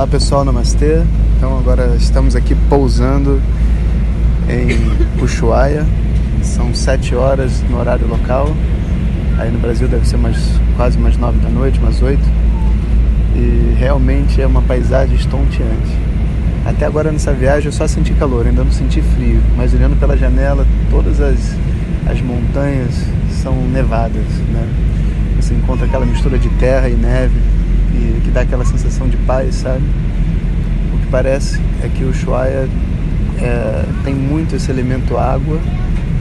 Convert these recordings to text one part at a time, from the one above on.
Olá pessoal, namastê. Então agora estamos aqui pousando em Ushuaia. São sete horas no horário local. Aí no Brasil deve ser mais, quase umas nove da noite, umas oito. E realmente é uma paisagem estonteante. Até agora nessa viagem eu só senti calor, ainda não senti frio. Mas olhando pela janela, todas as, as montanhas são nevadas, né? Você encontra aquela mistura de terra e neve e que dá aquela sensação de paz, sabe? O que parece é que o Ushuaia é, tem muito esse elemento água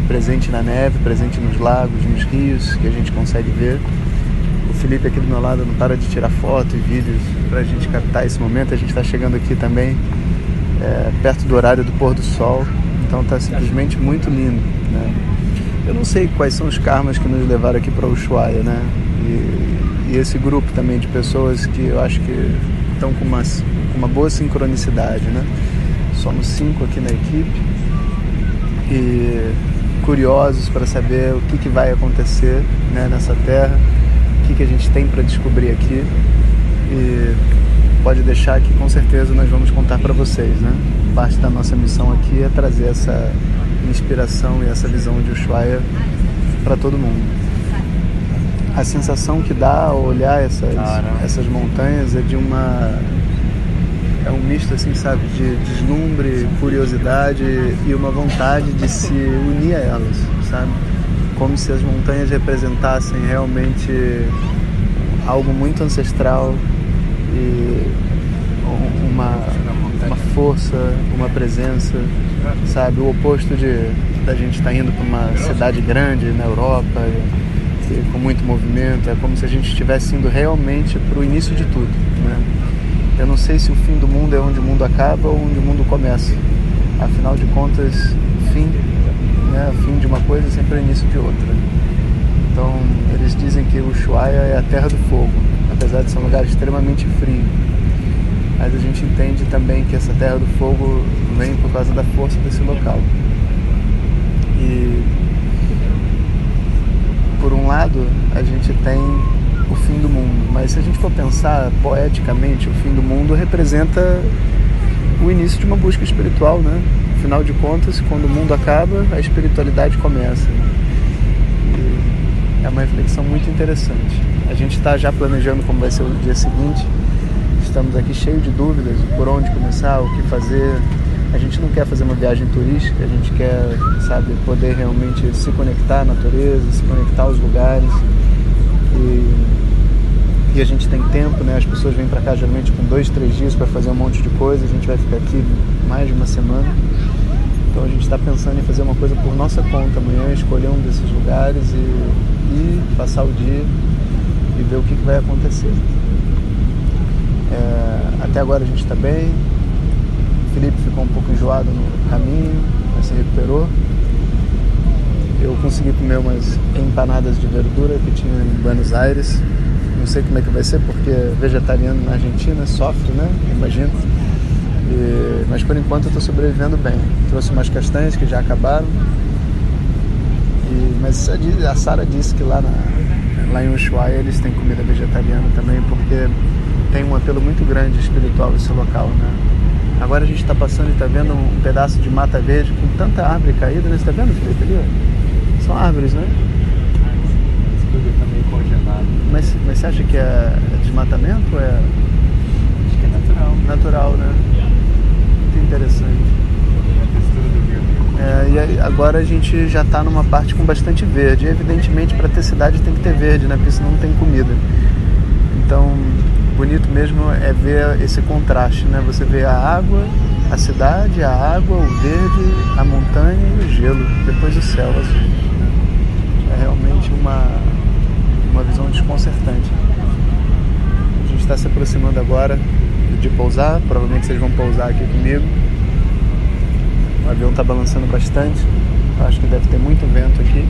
presente na neve, presente nos lagos, nos rios que a gente consegue ver. O Felipe aqui do meu lado não para de tirar foto e vídeos para a gente captar esse momento. A gente está chegando aqui também é, perto do horário do pôr do sol, então está simplesmente muito lindo. Né? Eu não sei quais são os karmas que nos levaram aqui para Ushuaia, né? E, e, esse grupo também de pessoas que eu acho que estão com uma, com uma boa sincronicidade, né? Somos cinco aqui na equipe e curiosos para saber o que, que vai acontecer né, nessa terra, o que, que a gente tem para descobrir aqui e pode deixar que com certeza nós vamos contar para vocês, né? Parte da nossa missão aqui é trazer essa inspiração e essa visão de Ushuaia para todo mundo. A sensação que dá ao olhar essas, essas montanhas é de uma é um misto assim, sabe, de deslumbre, curiosidade e uma vontade de se unir a elas, sabe? Como se as montanhas representassem realmente algo muito ancestral e uma, uma força, uma presença, sabe? O oposto de da gente estar tá indo para uma cidade grande na Europa e, com muito movimento, é como se a gente estivesse indo realmente para o início de tudo, né? Eu não sei se o fim do mundo é onde o mundo acaba ou onde o mundo começa. Afinal de contas, fim, né, fim de uma coisa sempre é início de outra. Então, eles dizem que o Ushuaia é a terra do fogo, apesar de ser um lugar extremamente frio. Mas a gente entende também que essa terra do fogo vem por causa da força desse local. E por um lado, a gente tem o fim do mundo. Mas se a gente for pensar poeticamente, o fim do mundo representa o início de uma busca espiritual, né? Afinal de contas, quando o mundo acaba, a espiritualidade começa. E é uma reflexão muito interessante. A gente está já planejando como vai ser o dia seguinte. Estamos aqui cheio de dúvidas por onde começar, o que fazer. A gente não quer fazer uma viagem turística, a gente quer, sabe, poder realmente se conectar à natureza, se conectar aos lugares. E e a gente tem tempo, né? As pessoas vêm para cá geralmente com dois, três dias para fazer um monte de coisa. A gente vai ficar aqui mais de uma semana. Então a gente está pensando em fazer uma coisa por nossa conta amanhã, escolher um desses lugares e, passar o dia e ver o que, que vai acontecer. É, até agora a gente está bem. Felipe ficou um pouco enjoado no caminho, mas se recuperou. Eu consegui comer umas empanadas de verdura que tinha em Buenos Aires não sei como é que vai ser, porque vegetariano na Argentina sofre, né? Imagino. E, mas por enquanto eu estou sobrevivendo bem. Trouxe umas castanhas que já acabaram. E, mas a Sara disse que lá, na, lá em Ushuaia eles têm comida vegetariana também, porque tem um apelo muito grande espiritual esse local, né? Agora a gente está passando e está vendo um pedaço de mata verde com tanta árvore caída, né? Você está vendo, Felipe, ali? São árvores, né? Mas, mas você acha que é desmatamento ou é. Acho que é natural. Natural, né? Muito interessante. É, e agora a gente já está numa parte com bastante verde. E, evidentemente, para ter cidade tem que ter verde, né? Porque senão não tem comida. Bonito mesmo é ver esse contraste, né? Você vê a água, a cidade, a água, o verde, a montanha e o gelo, depois o céu azul. É realmente uma, uma visão desconcertante. A gente está se aproximando agora de pousar, provavelmente vocês vão pousar aqui comigo. O avião está balançando bastante, acho que deve ter muito vento aqui.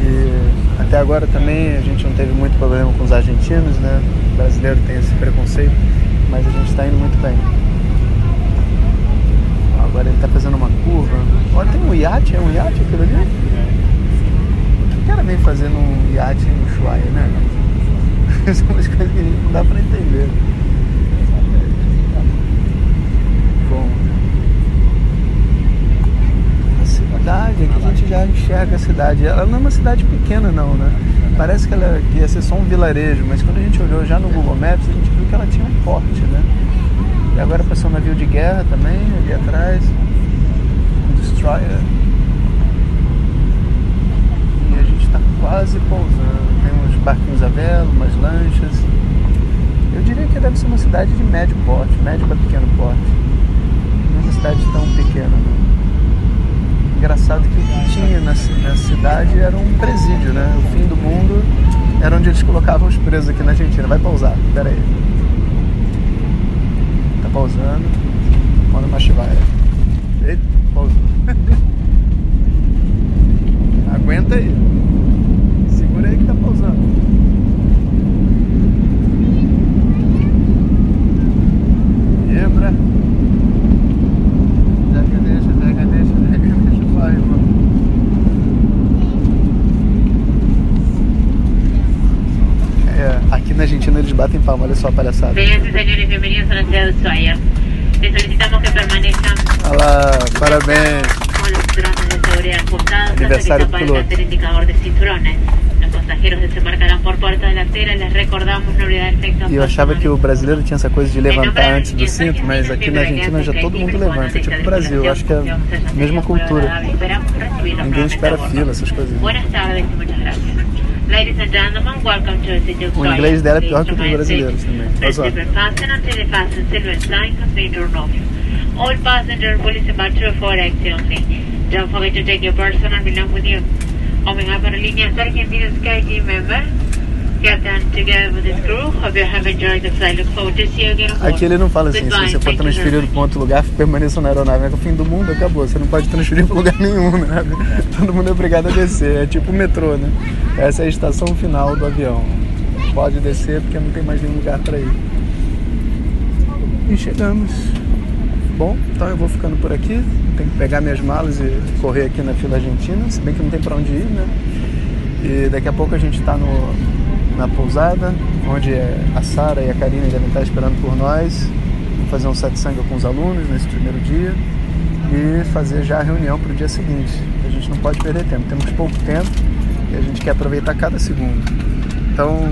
E até agora também a gente não teve muito problema com os argentinos, né? O brasileiro tem esse preconceito, mas a gente está indo muito bem. Agora ele está fazendo uma curva. Olha, tem um iate, é um iate aquilo ali? O que cara vem fazendo um iate no Ushuaia, né? São é umas coisas que a gente não dá para entender. Bom. Cidade. Ela não é uma cidade pequena não, né? Parece que ela que ia ser só um vilarejo, mas quando a gente olhou já no Google Maps, a gente viu que ela tinha um porte, né? E agora passou um navio de guerra também, ali atrás. Um destroyer. E a gente está quase pousando. Tem uns barquinhos a vela, umas lanchas. Eu diria que deve ser uma cidade de médio porte, médio para pequeno porte. Não é uma cidade tão pequena, não. Engraçado que o que tinha na cidade era um presídio, né? O fim do mundo era onde eles colocavam os presos aqui na Argentina. Vai pausar, pera aí. Tá pausando. Manda uma chivaia. Eita, pausou. Aguenta aí. Segura aí que tá pausando. Lembra? Pega, deixa, pega, deixa, pega, deixa, vai, irmão. É, aqui na Argentina eles batem palma, olha só a palhaçada. Señoras y señores, bienvenidos a la ciudad de Ushuaia. Les solicitamos que permanezcan Olha lá, parabéns. con los cinturones de seguridad ajustados hasta que Aniversario se piloto. aparezca el indicador de cinturones. Los pasajeros desembarcarán por puerta delantera. Les recordamos no olvidar el efecto E eu achava que o brasileiro tinha essa coisa de levantar antes do cinto, mas aqui na Argentina já todo mundo levanta, tipo o Brasil, eu acho que é a mesma cultura. Ninguém espera fila, essas coisas. Buenas tardes y muchas gracias. Ladies and gentlemen, welcome to the city of O inglês dela é pior que o dos brasileiros também. Olha só. Please fasten until the fasten silver sign has been turned off. All passengers will to for exit only. Don't forget to take your personal belongings with you. On behalf of the Línea Argentina Sky Captain, together with this hope you have enjoyed the flight. Look forward to see you again. Aqui ele não fala assim, se Goodbye, você for transferido para outro lugar, permaneça na aeronave. É que o fim do mundo acabou, você não pode transferir para lugar nenhum, né? Todo mundo é obrigado a descer, é tipo o metrô, né? Essa é a estação final do avião. Pode descer porque não tem mais nenhum lugar para ir. E chegamos. Bom, então eu vou ficando por aqui. Tenho que pegar minhas malas e correr aqui na fila argentina, se bem que não tem para onde ir, né? E daqui a pouco a gente está na pousada, onde a Sara e a Karine devem estar esperando por nós. Fazer um satsanga com os alunos nesse primeiro dia e fazer já a reunião para o dia seguinte. A gente não pode perder tempo, temos pouco tempo e a gente quer aproveitar cada segundo. Então,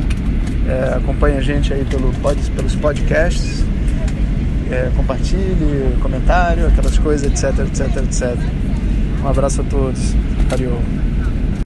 é, acompanhe a gente aí pelo, pelos podcasts, é, compartilhe, comentário, aquelas coisas, etc, etc, etc. Um abraço a todos. Valeu.